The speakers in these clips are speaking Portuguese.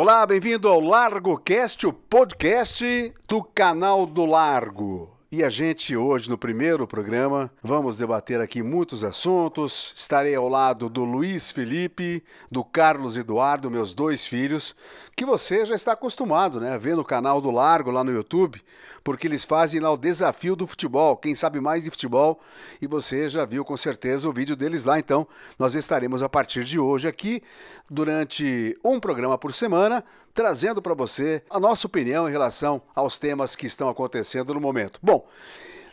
Olá, bem-vindo ao Largo Cast, o podcast do canal do Largo. E a gente hoje no primeiro programa vamos debater aqui muitos assuntos. Estarei ao lado do Luiz Felipe, do Carlos Eduardo, meus dois filhos, que você já está acostumado, né, ver no canal do Largo lá no YouTube, porque eles fazem lá o desafio do futebol, quem sabe mais de futebol, e você já viu com certeza o vídeo deles lá. Então, nós estaremos a partir de hoje aqui durante um programa por semana, trazendo para você a nossa opinião em relação aos temas que estão acontecendo no momento. Bom,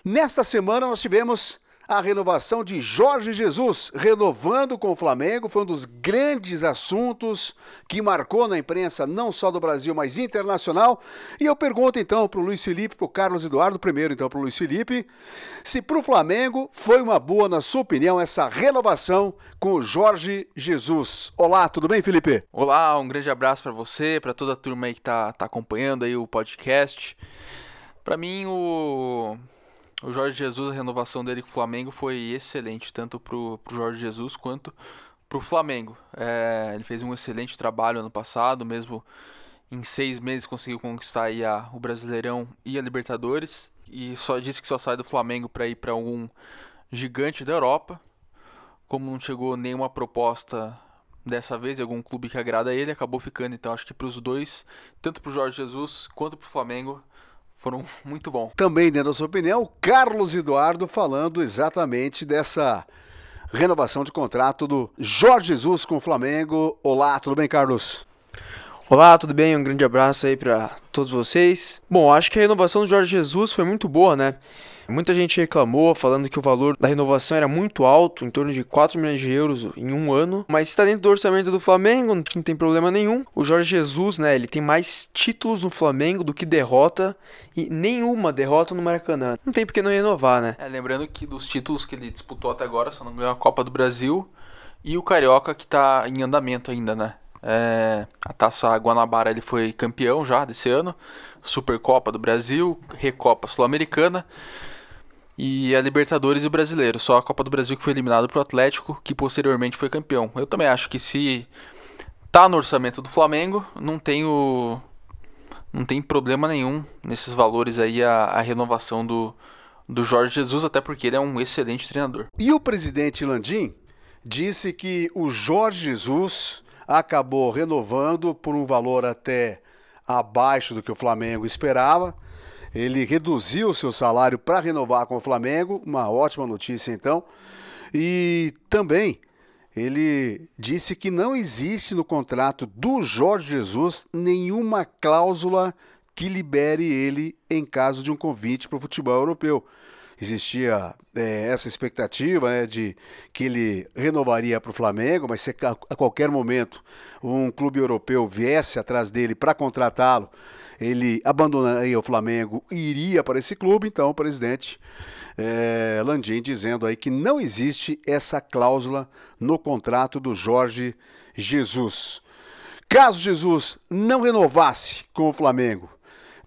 nesta semana nós tivemos a renovação de Jorge Jesus, renovando com o Flamengo, foi um dos grandes assuntos que marcou na imprensa, não só do Brasil, mas internacional. E eu pergunto então para o Luiz Felipe, para o Carlos Eduardo, primeiro então para o Luiz Felipe, se para o Flamengo foi uma boa, na sua opinião, essa renovação com o Jorge Jesus. Olá, tudo bem, Felipe? Olá, um grande abraço para você, para toda a turma aí que está tá acompanhando aí o podcast. Para mim, o o Jorge Jesus, a renovação dele com o Flamengo foi excelente, tanto pro, pro Jorge Jesus quanto pro Flamengo. É, ele fez um excelente trabalho ano passado, mesmo em seis meses conseguiu conquistar a, o Brasileirão e a Libertadores. E só disse que só sai do Flamengo para ir para algum gigante da Europa. Como não chegou nenhuma proposta dessa vez, algum clube que agrada ele, acabou ficando. Então acho que para os dois, tanto para o Jorge Jesus quanto para o Flamengo, foram muito bom. Também, dentro da sua opinião, Carlos Eduardo falando exatamente dessa renovação de contrato do Jorge Jesus com o Flamengo. Olá, tudo bem, Carlos? Olá, tudo bem? Um grande abraço aí para todos vocês. Bom, acho que a renovação do Jorge Jesus foi muito boa, né? Muita gente reclamou, falando que o valor da renovação era muito alto, em torno de 4 milhões de euros em um ano, mas está dentro do orçamento do Flamengo, não tem problema nenhum. O Jorge Jesus, né, ele tem mais títulos no Flamengo do que derrota e nenhuma derrota no Maracanã. Não tem por que não renovar, né? É, lembrando que dos títulos que ele disputou até agora, só não ganhou a Copa do Brasil e o Carioca que está em andamento ainda, né? É, a Taça Guanabara ele foi campeão já desse ano, Supercopa do Brasil, Recopa Sul-Americana e a Libertadores e o Brasileiro. Só a Copa do Brasil que foi eliminado pro Atlético, que posteriormente foi campeão. Eu também acho que se tá no orçamento do Flamengo, não tem o não tem problema nenhum nesses valores aí a, a renovação do do Jorge Jesus, até porque ele é um excelente treinador. E o presidente Landim disse que o Jorge Jesus acabou renovando por um valor até abaixo do que o Flamengo esperava ele reduziu seu salário para renovar com o Flamengo, uma ótima notícia então. E também ele disse que não existe no contrato do Jorge Jesus nenhuma cláusula que libere ele em caso de um convite para o futebol europeu. Existia é, essa expectativa né, de que ele renovaria para o Flamengo, mas se a qualquer momento um clube europeu viesse atrás dele para contratá-lo, ele abandonaria o Flamengo e iria para esse clube. Então, o presidente é, Landim dizendo aí que não existe essa cláusula no contrato do Jorge Jesus. Caso Jesus não renovasse com o Flamengo,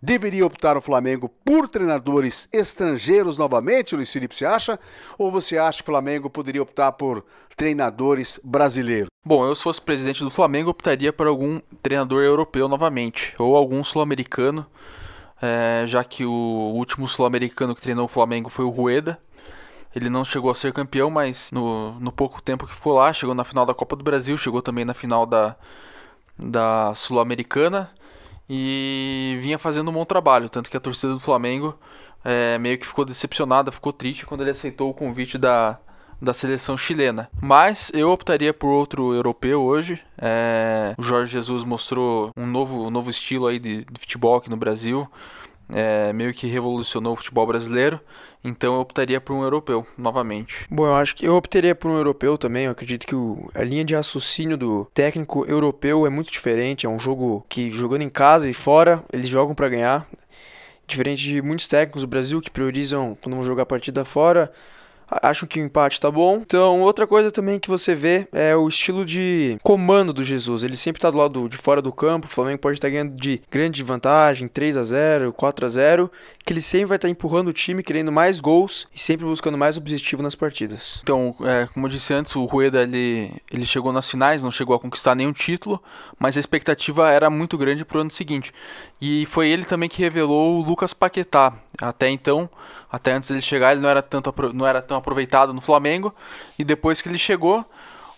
Deveria optar o Flamengo por treinadores estrangeiros novamente, Luiz Felipe, você acha? Ou você acha que o Flamengo poderia optar por treinadores brasileiros? Bom, eu se fosse presidente do Flamengo, optaria por algum treinador europeu novamente, ou algum sul-americano, é, já que o último sul-americano que treinou o Flamengo foi o Rueda. Ele não chegou a ser campeão, mas no, no pouco tempo que ficou lá, chegou na final da Copa do Brasil, chegou também na final da, da Sul-Americana e vinha fazendo um bom trabalho, tanto que a torcida do Flamengo é, meio que ficou decepcionada, ficou triste quando ele aceitou o convite da, da seleção chilena. Mas eu optaria por outro europeu hoje. É, o Jorge Jesus mostrou um novo, um novo estilo aí de, de futebol aqui no Brasil é, meio que revolucionou o futebol brasileiro. Então eu optaria por um europeu, novamente. Bom, eu acho que eu optaria por um europeu também. Eu acredito que o, a linha de raciocínio do técnico europeu é muito diferente. É um jogo que, jogando em casa e fora, eles jogam para ganhar. Diferente de muitos técnicos do Brasil que priorizam, quando vão jogar a partida fora, acham que o empate tá bom. Então, outra coisa também que você vê é o estilo de comando do Jesus. Ele sempre tá do lado de fora do campo. O Flamengo pode estar ganhando de grande vantagem, 3 a 0 4 a 0 que ele sempre vai estar empurrando o time, querendo mais gols e sempre buscando mais objetivo nas partidas. Então, é, como eu disse antes, o Rueda ele, ele chegou nas finais, não chegou a conquistar nenhum título, mas a expectativa era muito grande para o ano seguinte. E foi ele também que revelou o Lucas Paquetá. Até então, até antes dele chegar, ele não era, tanto, não era tão aproveitado no Flamengo. E depois que ele chegou,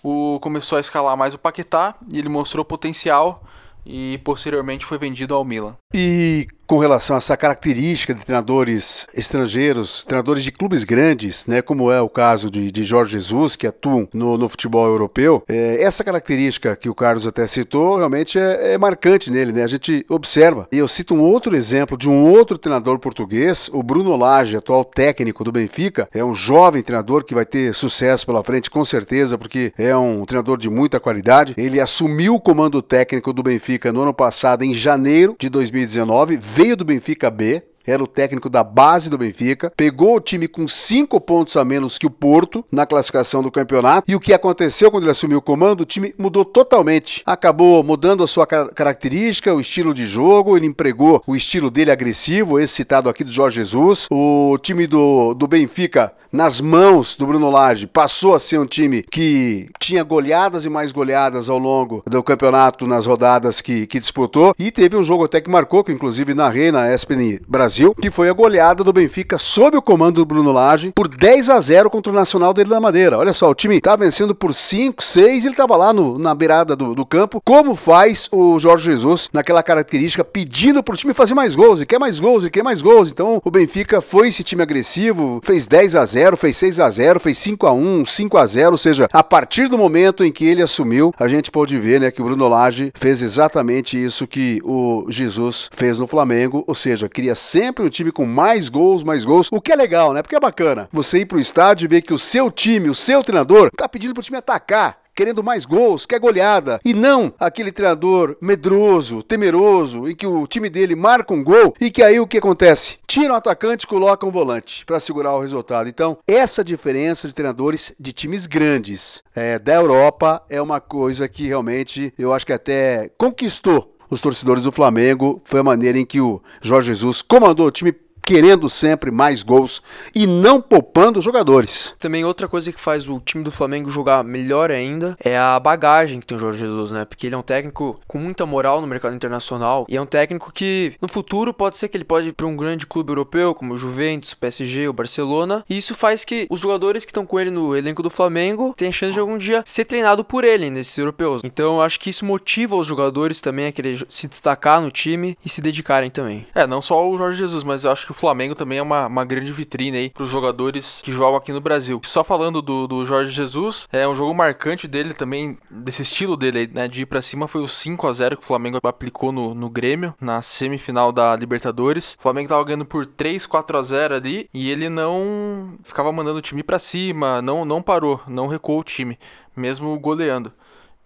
o, começou a escalar mais o Paquetá e ele mostrou potencial e posteriormente foi vendido ao Milan. E com relação a essa característica de treinadores estrangeiros, treinadores de clubes grandes, né, como é o caso de, de Jorge Jesus, que atuam no, no futebol europeu, é, essa característica que o Carlos até citou realmente é, é, marcante nele, né? A gente observa. E eu cito um outro exemplo de um outro treinador português, o Bruno Lage, atual técnico do Benfica, é um jovem treinador que vai ter sucesso pela frente, com certeza, porque é um treinador de muita qualidade. Ele assumiu o comando técnico do Benfica no ano passado, em janeiro de 2019 veio do Benfica B, era o técnico da base do Benfica, pegou o time com cinco pontos a menos que o Porto na classificação do campeonato. E o que aconteceu quando ele assumiu o comando? O time mudou totalmente. Acabou mudando a sua característica, o estilo de jogo. Ele empregou o estilo dele agressivo, esse citado aqui do Jorge Jesus. O time do, do Benfica, nas mãos do Bruno Lage, passou a ser um time que tinha goleadas e mais goleadas ao longo do campeonato nas rodadas que, que disputou. E teve um jogo até que marcou, que inclusive narrei na ESPN Brasil Brasil, que foi a goleada do Benfica sob o comando do Bruno Lage por 10 a 0 contra o Nacional dele da Madeira. Olha só, o time tá vencendo por 5, 6, ele tava lá no, na beirada do, do, campo, como faz o Jorge Jesus naquela característica, pedindo pro time fazer mais gols, e quer mais gols, e quer mais gols. Então o Benfica foi esse time agressivo, fez 10 a 0 fez 6 a 0 fez 5 a 1 5 a 0 ou seja, a partir do momento em que ele assumiu, a gente pode ver né, que o Bruno Lage fez exatamente isso que o Jesus fez no Flamengo, ou seja, queria sempre sempre um time com mais gols, mais gols, o que é legal, né? Porque é bacana você ir pro estádio e ver que o seu time, o seu treinador, tá pedindo pro time atacar querendo mais gols, quer goleada, e não aquele treinador medroso, temeroso, em que o time dele marca um gol e que aí o que acontece? Tira um atacante e coloca um volante para segurar o resultado. Então, essa diferença de treinadores de times grandes é, da Europa é uma coisa que realmente eu acho que até conquistou os torcedores do Flamengo. Foi a maneira em que o Jorge Jesus comandou o time querendo sempre mais gols e não poupando os jogadores. Também outra coisa que faz o time do Flamengo jogar melhor ainda é a bagagem que tem o Jorge Jesus, né? Porque ele é um técnico com muita moral no mercado internacional e é um técnico que no futuro pode ser que ele pode ir para um grande clube europeu como o Juventus, o PSG, o Barcelona, e isso faz que os jogadores que estão com ele no elenco do Flamengo tenham chance de algum dia ser treinado por ele nesses europeus. Então eu acho que isso motiva os jogadores também a querer se destacar no time e se dedicarem também. É, não só o Jorge Jesus, mas eu acho que o Flamengo também é uma, uma grande vitrine aí para os jogadores que jogam aqui no Brasil. Só falando do, do Jorge Jesus, é um jogo marcante dele também, desse estilo dele, né, de ir para cima, foi o 5 a 0 que o Flamengo aplicou no, no Grêmio, na semifinal da Libertadores. O Flamengo tava ganhando por 3, 4 a 0 ali e ele não ficava mandando o time para cima, não, não parou, não recuou o time, mesmo goleando.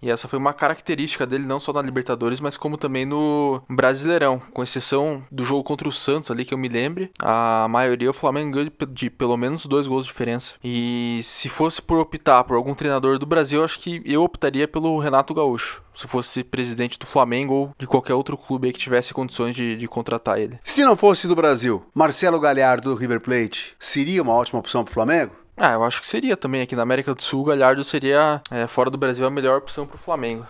E essa foi uma característica dele, não só na Libertadores, mas como também no Brasileirão. Com exceção do jogo contra o Santos ali, que eu me lembre, a maioria o Flamengo ganhou de pelo menos dois gols de diferença. E se fosse por optar por algum treinador do Brasil, acho que eu optaria pelo Renato Gaúcho se fosse presidente do Flamengo ou de qualquer outro clube que tivesse condições de, de, contratar ele. Se não fosse do Brasil, Marcelo Galhardo do River Plate seria uma ótima opção para o Flamengo? Ah, eu acho que seria também. Aqui na América do Sul, Galhardo seria, é, fora do Brasil, a melhor opção para o Flamengo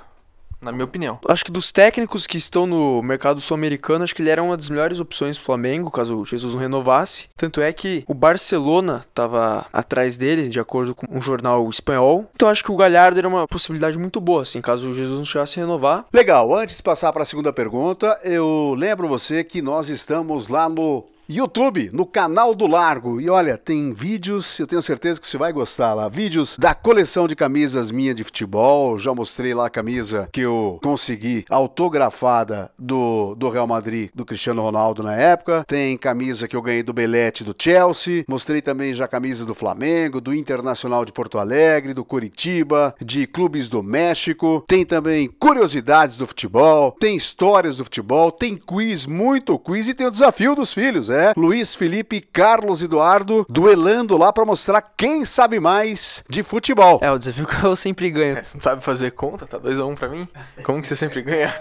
na minha opinião. Acho que dos técnicos que estão no mercado sul-americano, acho que ele era uma das melhores opções do Flamengo, caso o Jesus não renovasse. Tanto é que o Barcelona estava atrás dele, de acordo com um jornal espanhol. Então acho que o Galhardo era uma possibilidade muito boa, assim, caso o Jesus não chegasse a renovar. Legal, antes de passar para a segunda pergunta, eu lembro você que nós estamos lá no YouTube, no canal do Largo. E olha, tem vídeos, eu tenho certeza que você vai gostar lá. Vídeos da coleção de camisas minha de futebol. Já mostrei lá a camisa que eu consegui autografada do, do Real Madrid, do Cristiano Ronaldo na época. Tem camisa que eu ganhei do Belete do Chelsea. Mostrei também já camisa do Flamengo, do Internacional de Porto Alegre, do Curitiba, de clubes do México. Tem também curiosidades do futebol, tem histórias do futebol, tem quiz, muito quiz e tem o desafio dos filhos José, Luiz Felipe e Carlos Eduardo duelando lá para mostrar quem sabe mais de futebol. É, o desafio que eu sempre ganho. É, você não sabe fazer conta? Tá 2x1 um pra mim? Como que você sempre ganha?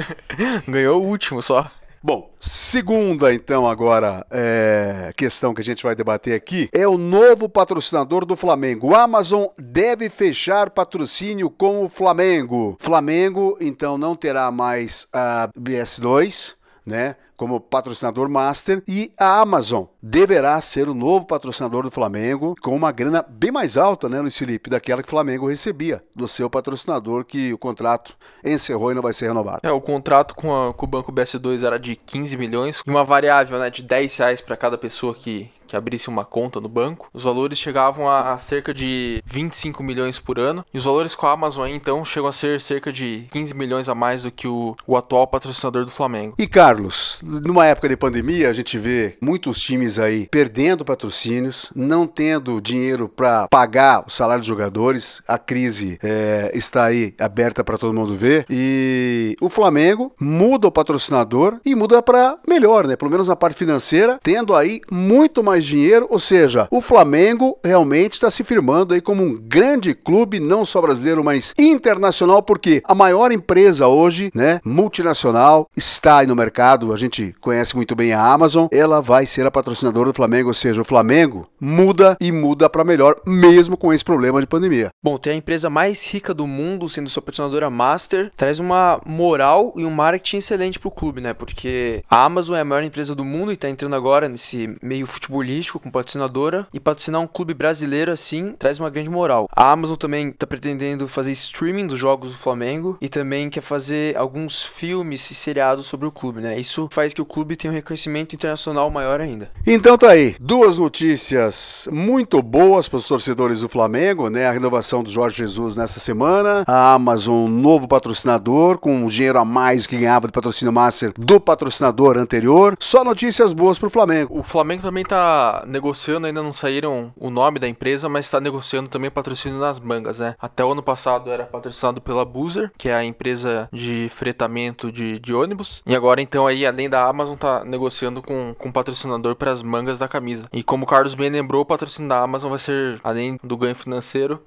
Ganhou o último só. Bom, segunda então agora é, questão que a gente vai debater aqui é o novo patrocinador do Flamengo. O Amazon deve fechar patrocínio com o Flamengo. Flamengo então não terá mais a BS2 né, como patrocinador master e a Amazon deverá ser o novo patrocinador do Flamengo com uma grana bem mais alta, né, Luiz Felipe, daquela que o Flamengo recebia do seu patrocinador que o contrato encerrou e não vai ser renovado. É, o contrato com, a, com o Banco BS2 era de 15 milhões uma variável, né, de 10 reais para cada pessoa que que abrisse uma conta no banco, os valores chegavam a cerca de 25 milhões por ano. E os valores com a Amazon então chegam a ser cerca de 15 milhões a mais do que o, o atual patrocinador do Flamengo. E Carlos, numa época de pandemia, a gente vê muitos times aí perdendo patrocínios, não tendo dinheiro para pagar o salário dos jogadores. A crise é, está aí aberta para todo mundo ver. E o Flamengo muda o patrocinador e muda para melhor, né? Pelo menos na parte financeira, tendo aí muito mais mais dinheiro, ou seja, o Flamengo realmente está se firmando aí como um grande clube, não só brasileiro, mas internacional, porque a maior empresa hoje, né, multinacional, está aí no mercado, a gente conhece muito bem a Amazon, ela vai ser a patrocinadora do Flamengo, ou seja, o Flamengo muda e muda para melhor, mesmo com esse problema de pandemia. Bom, ter a empresa mais rica do mundo sendo sua patrocinadora master traz uma moral e um marketing excelente para o clube, né? Porque a Amazon é a maior empresa do mundo e está entrando agora nesse meio futebol futebolístico com patrocinadora e patrocinar um clube brasileiro assim traz uma grande moral. A Amazon também está pretendendo fazer streaming dos jogos do Flamengo e também quer fazer alguns filmes e seriados sobre o clube, né? Isso faz que o clube tenha um reconhecimento internacional maior ainda. Então tá aí, duas notícias muito boas para os torcedores do Flamengo, né? A renovação do Jorge Jesus nessa semana, a Amazon novo patrocinador com um dinheiro a mais que ganhava de patrocínio master do patrocinador anterior. Só notícias boas para o Flamengo. O Flamengo também tá negociando, ainda não saíram o nome da empresa, mas está negociando também patrocínio nas mangas, né? Até o ano passado era patrocinado pela Boozer, que é a empresa de fretamento de, de ônibus. E agora, então, aí, além da Amazon, tá negociando com, com patrocinador para as mangas da camisa. E como o Carlos bem lembrou, o patrocínio da Amazon vai ser, além do ganho financeiro,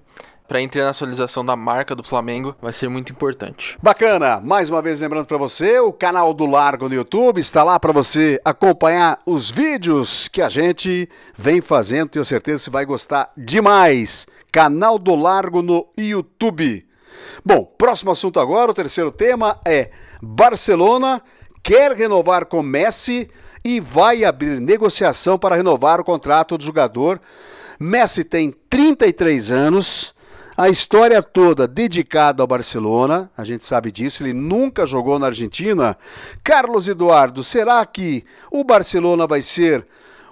para a internacionalização da marca do Flamengo vai ser muito importante. Bacana! Mais uma vez lembrando para você, o canal do Largo no YouTube está lá para você acompanhar os vídeos que a gente vem fazendo. Tenho certeza que você vai gostar demais. Canal do Largo no YouTube. Bom, próximo assunto agora, o terceiro tema é Barcelona quer renovar com Messi e vai abrir negociação para renovar o contrato do jogador. Messi tem 33 anos, a história toda dedicada ao Barcelona, a gente sabe disso, ele nunca jogou na Argentina. Carlos Eduardo, será que o Barcelona vai ser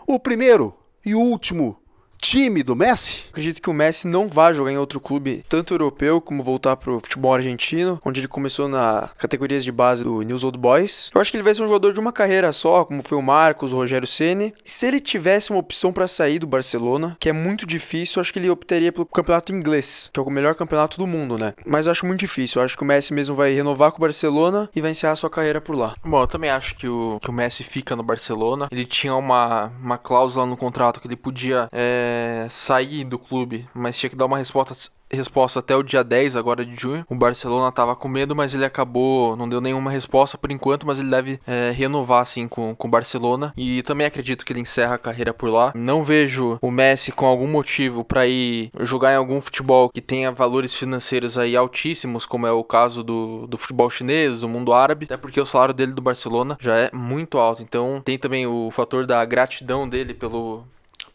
o primeiro e último time do Messi? Acredito que o Messi não vai jogar em outro clube, tanto europeu como voltar para o futebol argentino, onde ele começou na categorias de base do News Old Boys. Eu acho que ele vai ser um jogador de uma carreira só, como foi o Marcos, o Rogério Ceni. Se ele tivesse uma opção para sair do Barcelona, que é muito difícil, eu acho que ele optaria pelo campeonato inglês, que é o melhor campeonato do mundo, né? Mas eu acho muito difícil. Eu acho que o Messi mesmo vai renovar com o Barcelona e vai encerrar sua carreira por lá. Bom, eu também acho que o, que o Messi fica no Barcelona. Ele tinha uma, uma cláusula no contrato que ele podia é, sair sair do clube, mas tinha que dar uma resposta resposta até o dia 10 agora de junho. O Barcelona estava com medo, mas ele acabou, não deu nenhuma resposta por enquanto, mas ele deve é, renovar assim com, com o Barcelona e também acredito que ele encerra a carreira por lá. Não vejo o Messi com algum motivo para ir jogar em algum futebol que tenha valores financeiros aí altíssimos, como é o caso do, do futebol chinês, do mundo árabe, até porque o salário dele do Barcelona já é muito alto. Então tem também o fator da gratidão dele pelo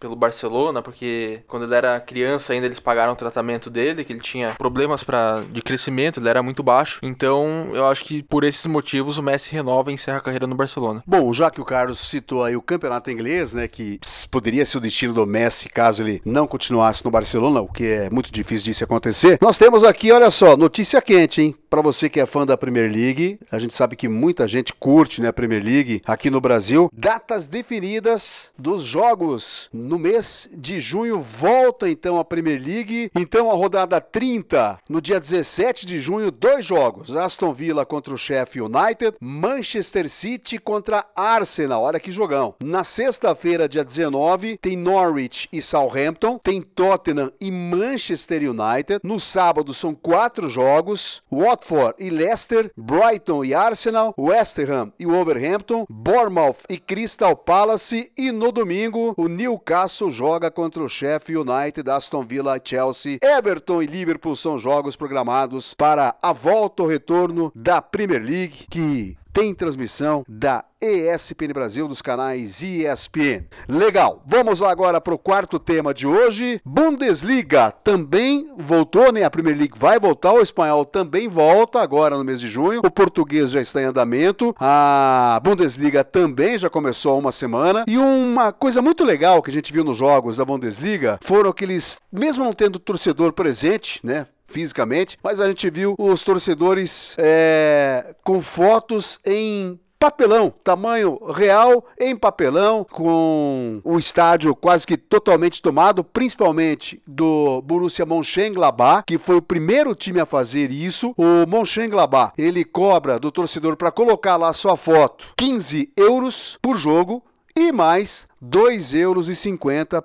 pelo Barcelona, porque quando ele era criança ainda eles pagaram o tratamento dele, que ele tinha problemas para de crescimento, ele era muito baixo. Então, eu acho que por esses motivos o Messi renova e encerra a carreira no Barcelona. Bom, já que o Carlos citou aí o campeonato inglês, né, que poderia ser o destino do Messi caso ele não continuasse no Barcelona, o que é muito difícil disso acontecer. Nós temos aqui, olha só, notícia quente, hein? Para você que é fã da Premier League, a gente sabe que muita gente curte, né, a Premier League aqui no Brasil. Datas definidas dos jogos no mês de junho volta então a Premier League. Então a rodada 30, no dia 17 de junho, dois jogos: Aston Villa contra o Sheffield United, Manchester City contra Arsenal. Olha que jogão. Na sexta-feira, dia 19, tem Norwich e Southampton, tem Tottenham e Manchester United. No sábado são quatro jogos: Watford e Leicester, Brighton e Arsenal, West Ham e Wolverhampton, Bournemouth e Crystal Palace e no domingo o Newcastle joga contra o Sheffield United, Aston Villa, Chelsea, Everton e Liverpool são jogos programados para a volta ou retorno da Premier League que tem transmissão da ESPN Brasil dos canais ESPN. Legal, vamos lá agora para o quarto tema de hoje. Bundesliga também voltou, né? A Premier League vai voltar, o espanhol também volta agora no mês de junho. O português já está em andamento, a Bundesliga também já começou há uma semana. E uma coisa muito legal que a gente viu nos jogos da Bundesliga foram que eles, mesmo não tendo torcedor presente, né? Fisicamente, mas a gente viu os torcedores é, com fotos em papelão, tamanho real em papelão, com o estádio quase que totalmente tomado, principalmente do Borussia Mönchengladbach, que foi o primeiro time a fazer isso. O Mönchengladbach, ele cobra do torcedor para colocar lá sua foto 15 euros por jogo e mais 2,50 euros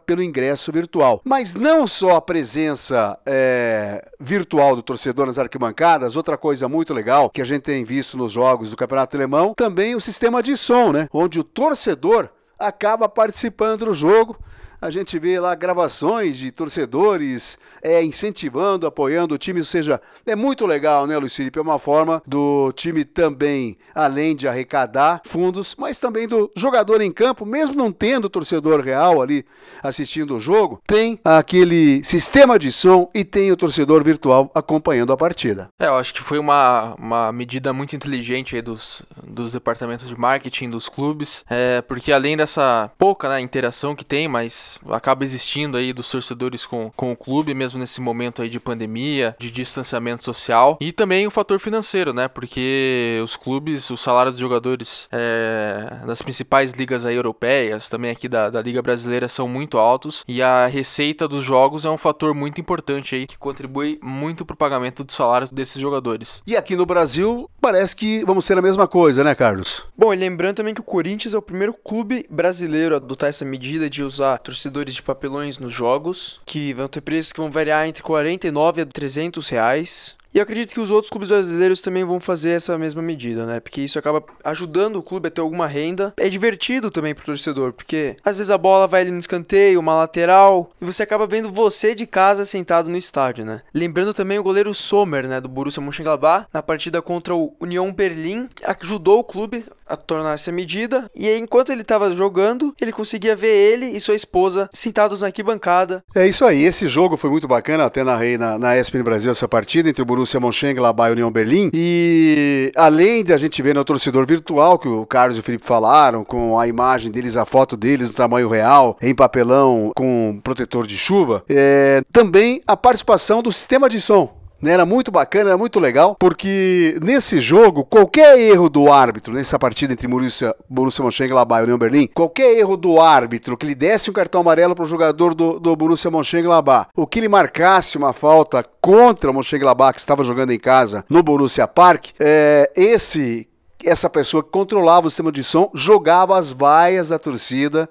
pelo ingresso virtual. Mas não só a presença é, virtual do torcedor nas arquibancadas, outra coisa muito legal que a gente tem visto nos jogos do Campeonato Alemão, também o sistema de som, né? Onde o torcedor acaba participando do jogo a gente vê lá gravações de torcedores é, incentivando, apoiando o time, ou seja, é muito legal, né, Luiz Felipe? É uma forma do time também, além de arrecadar fundos, mas também do jogador em campo, mesmo não tendo torcedor real ali assistindo o jogo, tem aquele sistema de som e tem o torcedor virtual acompanhando a partida. É, eu acho que foi uma, uma medida muito inteligente aí dos, dos departamentos de marketing dos clubes, é, porque além dessa pouca né, interação que tem, mas acaba existindo aí dos torcedores com, com o clube, mesmo nesse momento aí de pandemia, de distanciamento social. E também o fator financeiro, né? Porque os clubes, os salários dos jogadores é, das principais ligas aí europeias, também aqui da, da Liga Brasileira, são muito altos. E a receita dos jogos é um fator muito importante aí, que contribui muito para o pagamento dos salários desses jogadores. E aqui no Brasil, parece que vamos ter a mesma coisa, né, Carlos? Bom, e lembrando também que o Corinthians é o primeiro clube brasileiro a adotar essa medida de usar torcedores de papelões nos jogos, que vão ter preços que vão variar entre 49 a 300 reais. E acredito que os outros clubes brasileiros também vão fazer essa mesma medida, né? Porque isso acaba ajudando o clube a ter alguma renda. É divertido também pro torcedor, porque às vezes a bola vai ali no escanteio, uma lateral, e você acaba vendo você de casa sentado no estádio, né? Lembrando também o goleiro Sommer, né, do Borussia Mönchengladbach, na partida contra o Union Berlin, ajudou o clube a tornar essa medida, e aí, enquanto ele estava jogando, ele conseguia ver ele e sua esposa sentados na arquibancada. É isso aí, esse jogo foi muito bacana, até narrei na, na ESPN Brasil essa partida entre o Borussia Mönchengladbach e União Berlim. E além de a gente ver no torcedor virtual, que o Carlos e o Felipe falaram, com a imagem deles, a foto deles no tamanho real, em papelão, com protetor de chuva, é, também a participação do sistema de som. Né, era muito bacana, era muito legal, porque nesse jogo, qualquer erro do árbitro, nessa partida entre Borussia, Borussia Mönchengladbach e União Berlim, qualquer erro do árbitro que lhe desse um cartão amarelo para o jogador do, do Borussia Mönchengladbach, ou que ele marcasse uma falta contra o Mönchengladbach que estava jogando em casa no Borussia Park, é, esse essa pessoa que controlava o sistema de som jogava as vaias da torcida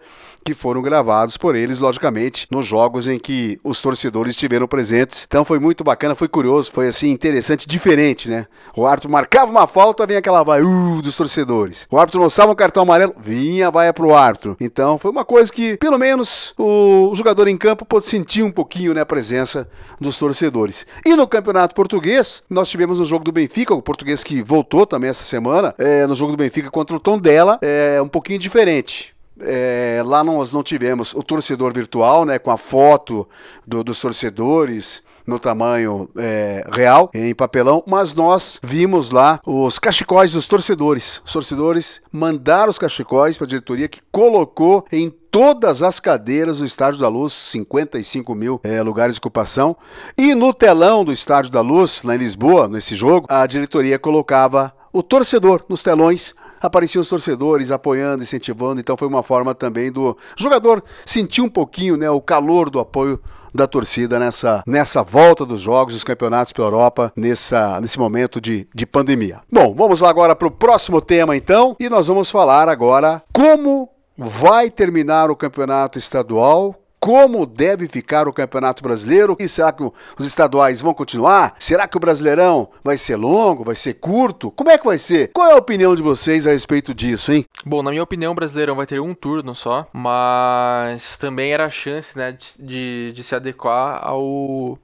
que foram gravados por eles, logicamente, nos jogos em que os torcedores estiveram presentes. Então foi muito bacana, foi curioso, foi assim interessante, diferente, né? O árbitro marcava uma falta, vinha aquela vai uh, dos torcedores. O árbitro mostrava um cartão amarelo, vinha a vaia pro árbitro. Então foi uma coisa que, pelo menos, o jogador em campo pôde sentir um pouquinho né, a presença dos torcedores. E no Campeonato Português, nós tivemos no jogo do Benfica, o português que voltou também essa semana, é, no jogo do Benfica contra o Tondela, é um pouquinho diferente. É, lá nós não tivemos o torcedor virtual, né, com a foto do, dos torcedores no tamanho é, real, em papelão, mas nós vimos lá os cachecóis dos torcedores. Os torcedores mandaram os cachecóis para a diretoria que colocou em todas as cadeiras do Estádio da Luz, 55 mil é, lugares de ocupação. E no telão do Estádio da Luz, lá em Lisboa, nesse jogo, a diretoria colocava o torcedor nos telões apareciam os torcedores apoiando, incentivando, então foi uma forma também do jogador sentir um pouquinho né, o calor do apoio da torcida nessa, nessa volta dos jogos, dos campeonatos pela Europa, nessa, nesse momento de, de pandemia. Bom, vamos lá agora para o próximo tema então, e nós vamos falar agora como vai terminar o campeonato estadual, como deve ficar o Campeonato Brasileiro? E será que os estaduais vão continuar? Será que o Brasileirão vai ser longo, vai ser curto? Como é que vai ser? Qual é a opinião de vocês a respeito disso, hein? Bom, na minha opinião, o Brasileirão vai ter um turno só, mas também era a chance, né, de, de, se adequar ao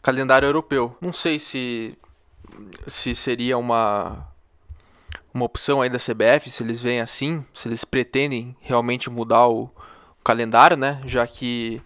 calendário europeu. Não sei se se seria uma uma opção aí da CBF, se eles veem assim, se eles pretendem realmente mudar o calendário, né? Já que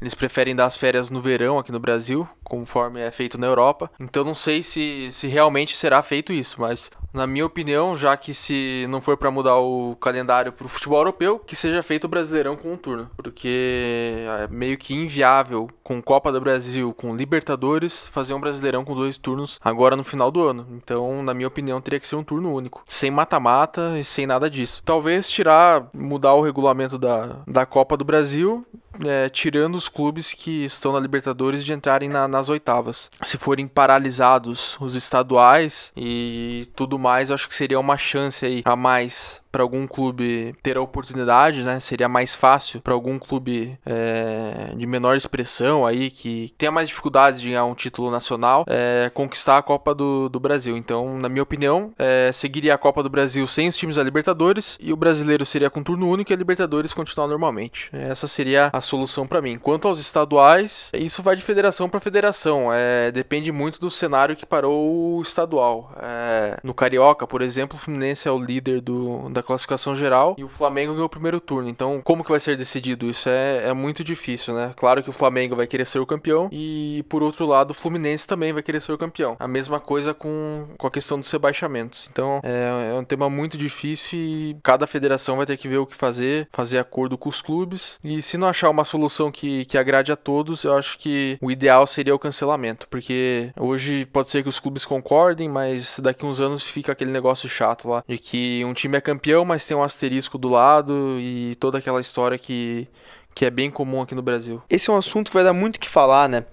eles preferem dar as férias no verão aqui no Brasil, conforme é feito na Europa. Então não sei se, se realmente será feito isso, mas na minha opinião, já que se não for para mudar o calendário para o futebol europeu, que seja feito o Brasileirão com um turno, porque é meio que inviável com Copa do Brasil, com Libertadores, fazer um Brasileirão com dois turnos agora no final do ano. Então, na minha opinião, teria que ser um turno único, sem mata-mata e sem nada disso. Talvez tirar, mudar o regulamento da, da Copa do Brasil é, tirando os clubes que estão na Libertadores de entrarem na, nas oitavas. Se forem paralisados os estaduais e tudo mais, acho que seria uma chance aí a mais para algum clube ter a oportunidade, né? Seria mais fácil para algum clube é, de menor expressão aí, que tenha mais dificuldades de ganhar um título nacional, é, conquistar a Copa do, do Brasil. Então, na minha opinião, é, seguiria a Copa do Brasil sem os times da Libertadores e o brasileiro seria com turno único e a Libertadores continuar normalmente. Essa seria a solução para mim. Quanto aos estaduais, isso vai de federação para federação. É, depende muito do cenário que parou o estadual. É, no Carioca, por exemplo, o Fluminense é o líder do, da classificação geral e o Flamengo ganhou o primeiro turno. Então, como que vai ser decidido isso? É, é muito difícil, né? Claro que o Flamengo vai querer ser o campeão e, por outro lado, o Fluminense também vai querer ser o campeão. A mesma coisa com, com a questão dos rebaixamentos. Então, é, é um tema muito difícil e cada federação vai ter que ver o que fazer, fazer acordo com os clubes. E se não achar uma solução que, que agrade a todos, eu acho que o ideal seria o cancelamento, porque hoje pode ser que os clubes concordem, mas daqui uns anos fica aquele negócio chato lá de que um time é campeão mas tem um asterisco do lado e toda aquela história que, que é bem comum aqui no Brasil. Esse é um assunto que vai dar muito que falar, né?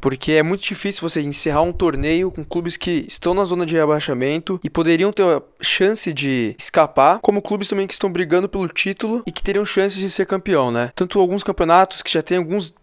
Porque é muito difícil você encerrar um torneio com clubes que estão na zona de rebaixamento e poderiam ter a chance de escapar, como clubes também que estão brigando pelo título e que teriam chances de ser campeão, né? Tanto alguns campeonatos que já têm alguns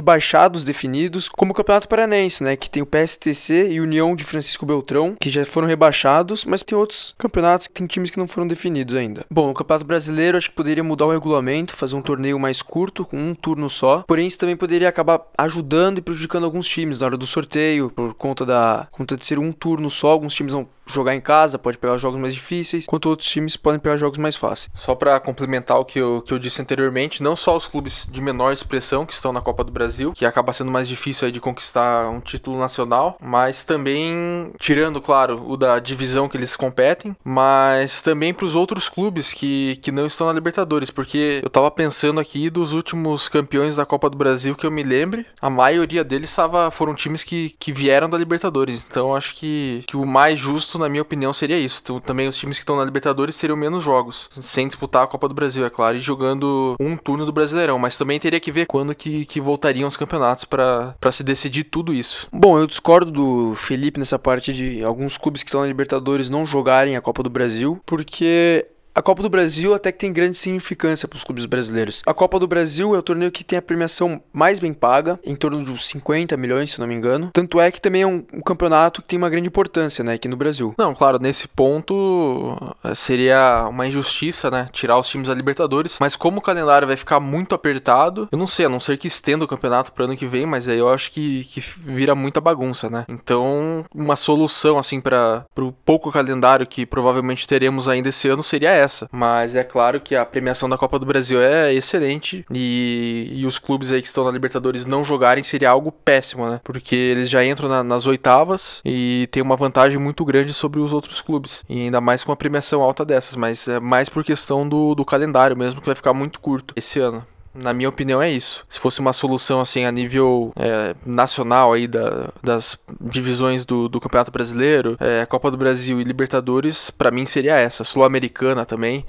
rebaixados definidos, como o Campeonato Paranense, né, que tem o PSTC e União de Francisco Beltrão, que já foram rebaixados, mas tem outros campeonatos que tem times que não foram definidos ainda. Bom, no Campeonato Brasileiro acho que poderia mudar o regulamento, fazer um torneio mais curto, com um turno só. Porém, isso também poderia acabar ajudando e prejudicando alguns times na hora do sorteio, por conta da conta de ser um turno só, alguns times vão jogar em casa, pode pegar jogos mais difíceis, enquanto outros times podem pegar jogos mais fáceis. Só para complementar o que eu, que eu disse anteriormente, não só os clubes de menor expressão que estão na Copa do Brasil, que acaba sendo mais difícil aí de conquistar um título nacional, mas também, tirando, claro, o da divisão que eles competem, mas também para os outros clubes que, que não estão na Libertadores, porque eu tava pensando aqui dos últimos campeões da Copa do Brasil que eu me lembre, a maioria deles tava, foram times que, que vieram da Libertadores, então acho que, que o mais justo na minha opinião, seria isso. Então, também os times que estão na Libertadores seriam menos jogos, sem disputar a Copa do Brasil, é claro, e jogando um turno do Brasileirão. Mas também teria que ver quando que, que voltariam os campeonatos para se decidir tudo isso. Bom, eu discordo do Felipe nessa parte de alguns clubes que estão na Libertadores não jogarem a Copa do Brasil, porque a Copa do Brasil até que tem grande significância para os clubes brasileiros. A Copa do Brasil é o torneio que tem a premiação mais bem paga, em torno de uns 50 milhões, se não me engano. Tanto é que também é um, um campeonato que tem uma grande importância, né, aqui no Brasil. Não, claro, nesse ponto eh, seria uma injustiça, né, tirar os times da Libertadores, mas como o calendário vai ficar muito apertado, eu não sei, a não ser que estenda o campeonato para ano que vem, mas aí eu acho que, que vira muita bagunça, né? Então, uma solução assim para o pouco calendário que provavelmente teremos ainda esse ano seria essa. Mas é claro que a premiação da Copa do Brasil é excelente e, e os clubes aí que estão na Libertadores não jogarem seria algo péssimo, né? Porque eles já entram na, nas oitavas e tem uma vantagem muito grande sobre os outros clubes. E ainda mais com uma premiação alta dessas, mas é mais por questão do, do calendário mesmo, que vai ficar muito curto esse ano. Na minha opinião é isso. Se fosse uma solução assim a nível é, nacional aí da, das divisões do, do Campeonato Brasileiro, é, Copa do Brasil e Libertadores, para mim seria essa. Sul-Americana também.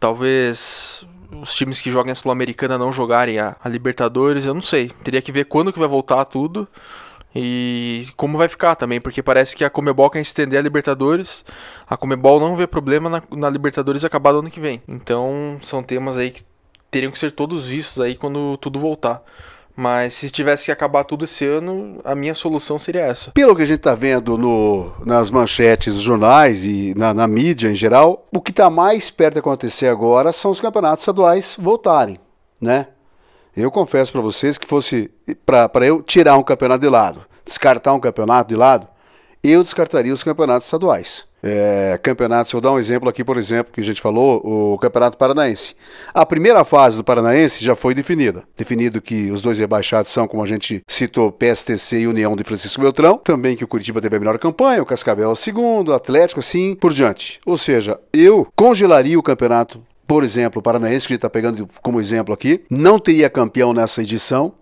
Talvez os times que jogam a Sul-Americana não jogarem a, a, Libertadores, eu não sei. Teria que ver quando que vai voltar tudo e como vai ficar também, porque parece que a Comebol quer estender a Libertadores, a Comebol não vê problema na, na Libertadores acabar no ano que vem. Então são temas aí que teriam que ser todos vistos aí quando tudo voltar. Mas se tivesse que acabar tudo esse ano, a minha solução seria essa. Pelo que a gente está vendo no, nas manchetes dos jornais e na, na mídia em geral, o que está mais perto de acontecer agora são os campeonatos estaduais voltarem, né? Eu confesso para vocês que fosse para eu tirar um campeonato de lado, descartar um campeonato de lado, eu descartaria os campeonatos estaduais. É, campeonatos, vou dar um exemplo aqui, por exemplo, que a gente falou, o Campeonato Paranaense. A primeira fase do Paranaense já foi definida. Definido que os dois rebaixados são, como a gente citou, PSTC e União de Francisco Beltrão. Também que o Curitiba teve a melhor campanha, o Cascavel é o segundo, o Atlético, assim por diante. Ou seja, eu congelaria o campeonato por exemplo, o Paranaense, que a gente está pegando como exemplo aqui, não teria campeão nessa edição,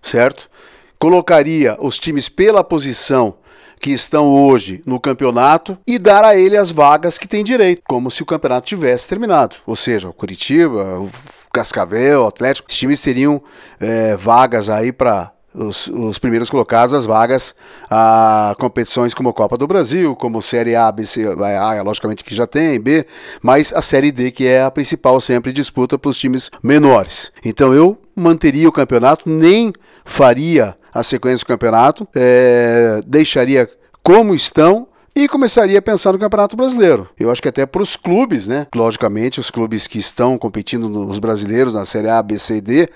certo? Colocaria os times pela posição que estão hoje no campeonato e dar a ele as vagas que tem direito, como se o campeonato tivesse terminado. Ou seja, o Curitiba, o Cascavel, o Atlético, os times teriam é, vagas aí para os, os, primeiros colocados as vagas a competições como Copa do Brasil, como Série A, B, C, A, logicamente que já tem, B, mas a Série D que é a principal sempre disputa para os times menores. Então eu manteria o campeonato, nem faria a sequência do campeonato, é, deixaria como estão e começaria a pensar no Campeonato Brasileiro. Eu acho que até para os clubes, né? Logicamente, os clubes que estão competindo nos brasileiros, na Série A, B, C e D,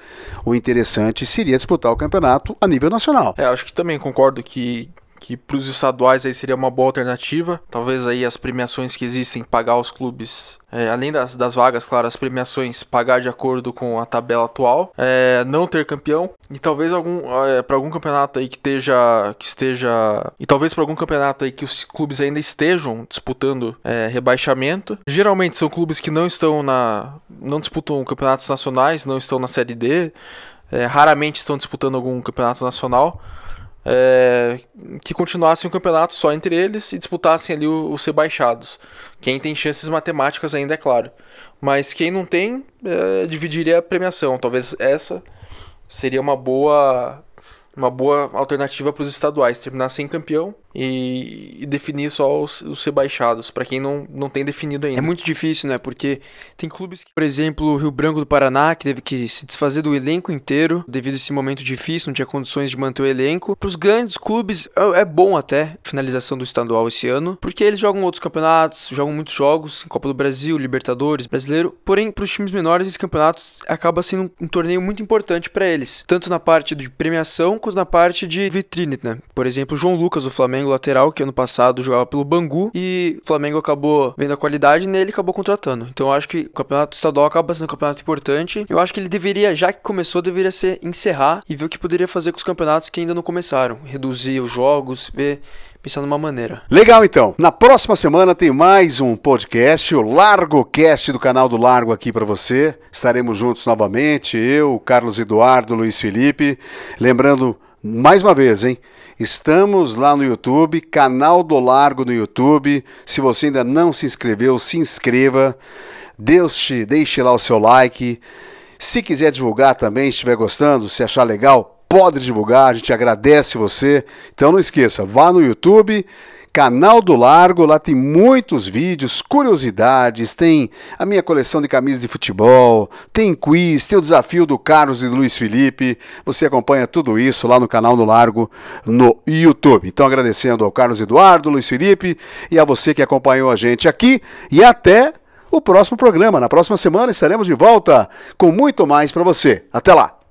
o interessante seria disputar o campeonato a nível nacional. É, acho que também concordo que que para os estaduais aí seria uma boa alternativa. Talvez aí as premiações que existem, pagar os clubes, é, além das, das vagas, claro, as premiações pagar de acordo com a tabela atual, é, não ter campeão e talvez algum é, para algum campeonato aí que esteja que esteja e talvez para algum campeonato aí que os clubes ainda estejam disputando é, rebaixamento. Geralmente são clubes que não estão na não disputam campeonatos nacionais, não estão na série D. É, raramente estão disputando algum campeonato nacional é, que continuassem o campeonato só entre eles e disputassem ali os ser baixados. Quem tem chances matemáticas ainda é claro. Mas quem não tem, é, dividiria a premiação. Talvez essa seria uma boa uma boa alternativa para os estaduais, terminar sem campeão e, e definir só os, os ser baixados, para quem não, não tem definido ainda. É muito difícil, né? Porque tem clubes, que, por exemplo, o Rio Branco do Paraná, que teve que se desfazer do elenco inteiro devido a esse momento difícil, não tinha condições de manter o elenco. Para os grandes clubes, é, é bom até a finalização do estadual esse ano, porque eles jogam outros campeonatos, jogam muitos jogos, Copa do Brasil, Libertadores, Brasileiro. Porém, para os times menores, esses campeonatos acaba sendo um, um torneio muito importante para eles, tanto na parte de premiação quanto na parte de vitrine, né? Por exemplo, o João Lucas do Flamengo Flamengo lateral, que ano passado jogava pelo Bangu, e o Flamengo acabou vendo a qualidade e nele acabou contratando. Então eu acho que o campeonato estadual acaba sendo um campeonato importante. Eu acho que ele deveria, já que começou, deveria ser encerrar e ver o que poderia fazer com os campeonatos que ainda não começaram. Reduzir os jogos, ver pensar numa maneira. Legal então. Na próxima semana tem mais um podcast, o Largo Cast do canal do Largo aqui para você. Estaremos juntos novamente, eu, Carlos Eduardo, Luiz Felipe. Lembrando mais uma vez, hein? Estamos lá no YouTube, canal do Largo no YouTube. Se você ainda não se inscreveu, se inscreva. Deus te deixe lá o seu like. Se quiser divulgar também, estiver gostando, se achar legal, pode divulgar. A gente agradece você. Então não esqueça, vá no YouTube Canal do Largo, lá tem muitos vídeos, curiosidades, tem a minha coleção de camisas de futebol, tem quiz, tem o desafio do Carlos e do Luiz Felipe. Você acompanha tudo isso lá no Canal do Largo no YouTube. Então agradecendo ao Carlos Eduardo, Luiz Felipe e a você que acompanhou a gente aqui e até o próximo programa. Na próxima semana estaremos de volta com muito mais para você. Até lá.